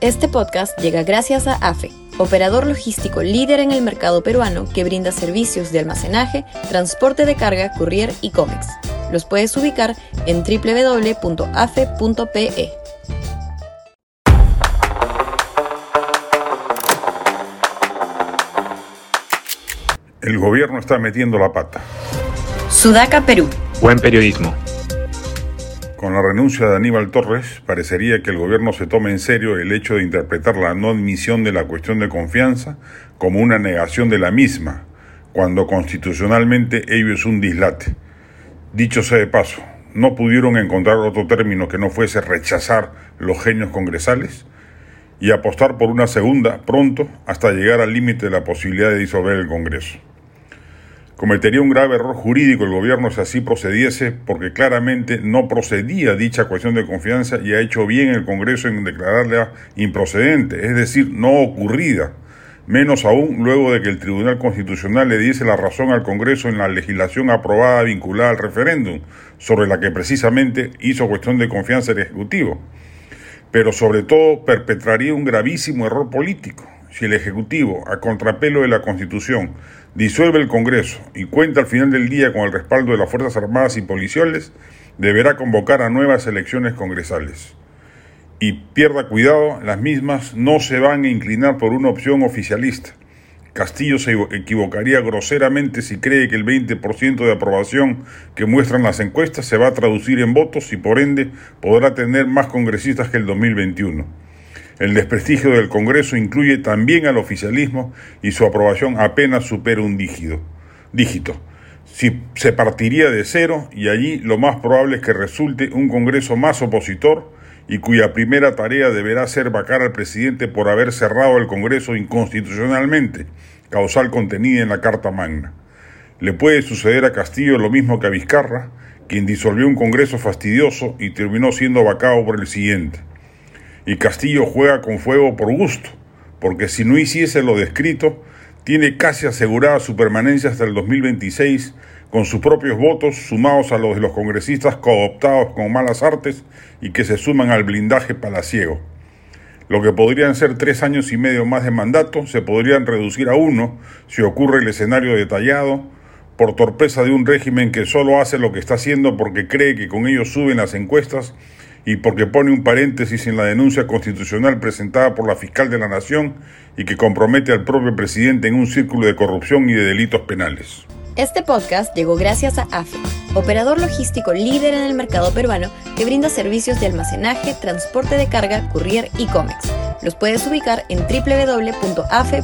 Este podcast llega gracias a AFE, operador logístico líder en el mercado peruano que brinda servicios de almacenaje, transporte de carga, courier y cómics. Los puedes ubicar en www.afe.pe. El gobierno está metiendo la pata. Sudaca, Perú. Buen periodismo. Con la renuncia de Aníbal Torres, parecería que el gobierno se tome en serio el hecho de interpretar la no admisión de la cuestión de confianza como una negación de la misma, cuando constitucionalmente ello es un dislate. Dicho sea de paso, ¿no pudieron encontrar otro término que no fuese rechazar los genios congresales? y apostar por una segunda pronto hasta llegar al límite de la posibilidad de disolver el Congreso. Cometería un grave error jurídico el gobierno si así procediese, porque claramente no procedía dicha cuestión de confianza y ha hecho bien el Congreso en declararla improcedente, es decir, no ocurrida, menos aún luego de que el Tribunal Constitucional le diese la razón al Congreso en la legislación aprobada vinculada al referéndum, sobre la que precisamente hizo cuestión de confianza el Ejecutivo. Pero sobre todo perpetraría un gravísimo error político si el Ejecutivo, a contrapelo de la Constitución, disuelve el Congreso y cuenta al final del día con el respaldo de las Fuerzas Armadas y policiales, deberá convocar a nuevas elecciones congresales. Y pierda cuidado, las mismas no se van a inclinar por una opción oficialista. Castillo se equivocaría groseramente si cree que el 20% de aprobación que muestran las encuestas se va a traducir en votos y por ende podrá tener más congresistas que el 2021. El desprestigio del Congreso incluye también al oficialismo y su aprobación apenas supera un dígito. dígito. Si se partiría de cero y allí lo más probable es que resulte un Congreso más opositor y cuya primera tarea deberá ser vacar al presidente por haber cerrado el Congreso inconstitucionalmente, causal contenida en la Carta Magna. Le puede suceder a Castillo lo mismo que a Vizcarra, quien disolvió un Congreso fastidioso y terminó siendo vacado por el siguiente y Castillo juega con fuego por gusto, porque si no hiciese lo descrito, tiene casi asegurada su permanencia hasta el 2026 con sus propios votos sumados a los de los congresistas cooptados con malas artes y que se suman al blindaje palaciego. Lo que podrían ser tres años y medio más de mandato se podrían reducir a uno si ocurre el escenario detallado por torpeza de un régimen que solo hace lo que está haciendo porque cree que con ello suben las encuestas y porque pone un paréntesis en la denuncia constitucional presentada por la fiscal de la Nación y que compromete al propio presidente en un círculo de corrupción y de delitos penales. Este podcast llegó gracias a AFE, operador logístico líder en el mercado peruano que brinda servicios de almacenaje, transporte de carga, courier y cómics. Los puedes ubicar en www.afe.pe.